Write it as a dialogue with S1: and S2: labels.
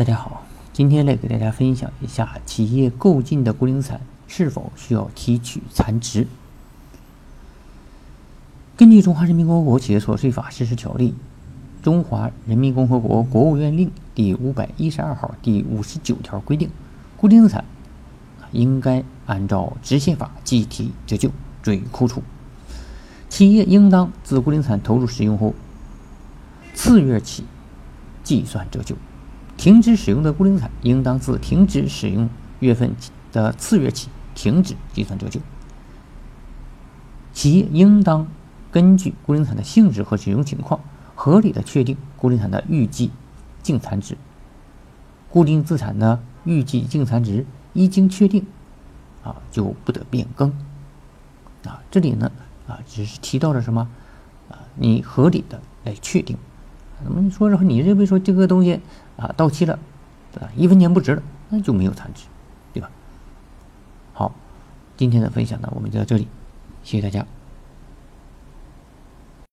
S1: 大家好，今天来给大家分享一下企业购进的固定资产是否需要提取残值。根据《中华人民共和国企业所得税法实施条例》《中华人民共和国国务院令》第五百一十二号第五十九条规定，固定资产应该按照直线法计提折旧，追库处。企业应当自固定资产投入使用后次月起计算折旧。停止使用的固定资产，应当自停止使用月份的次月起停止计算折旧。企业应当根据固定资产的性质和使用情况，合理的确定固定资产的预计净残值。固定资产的预计净残值一经确定，啊，就不得变更。啊，这里呢，啊，只是提到了什么？啊，你合理的来确定。那么你说说，你认为说这个东西啊到期了，啊一分钱不值了，那就没有残值，对吧？好，今天的分享呢，我们就到这里，谢谢大家。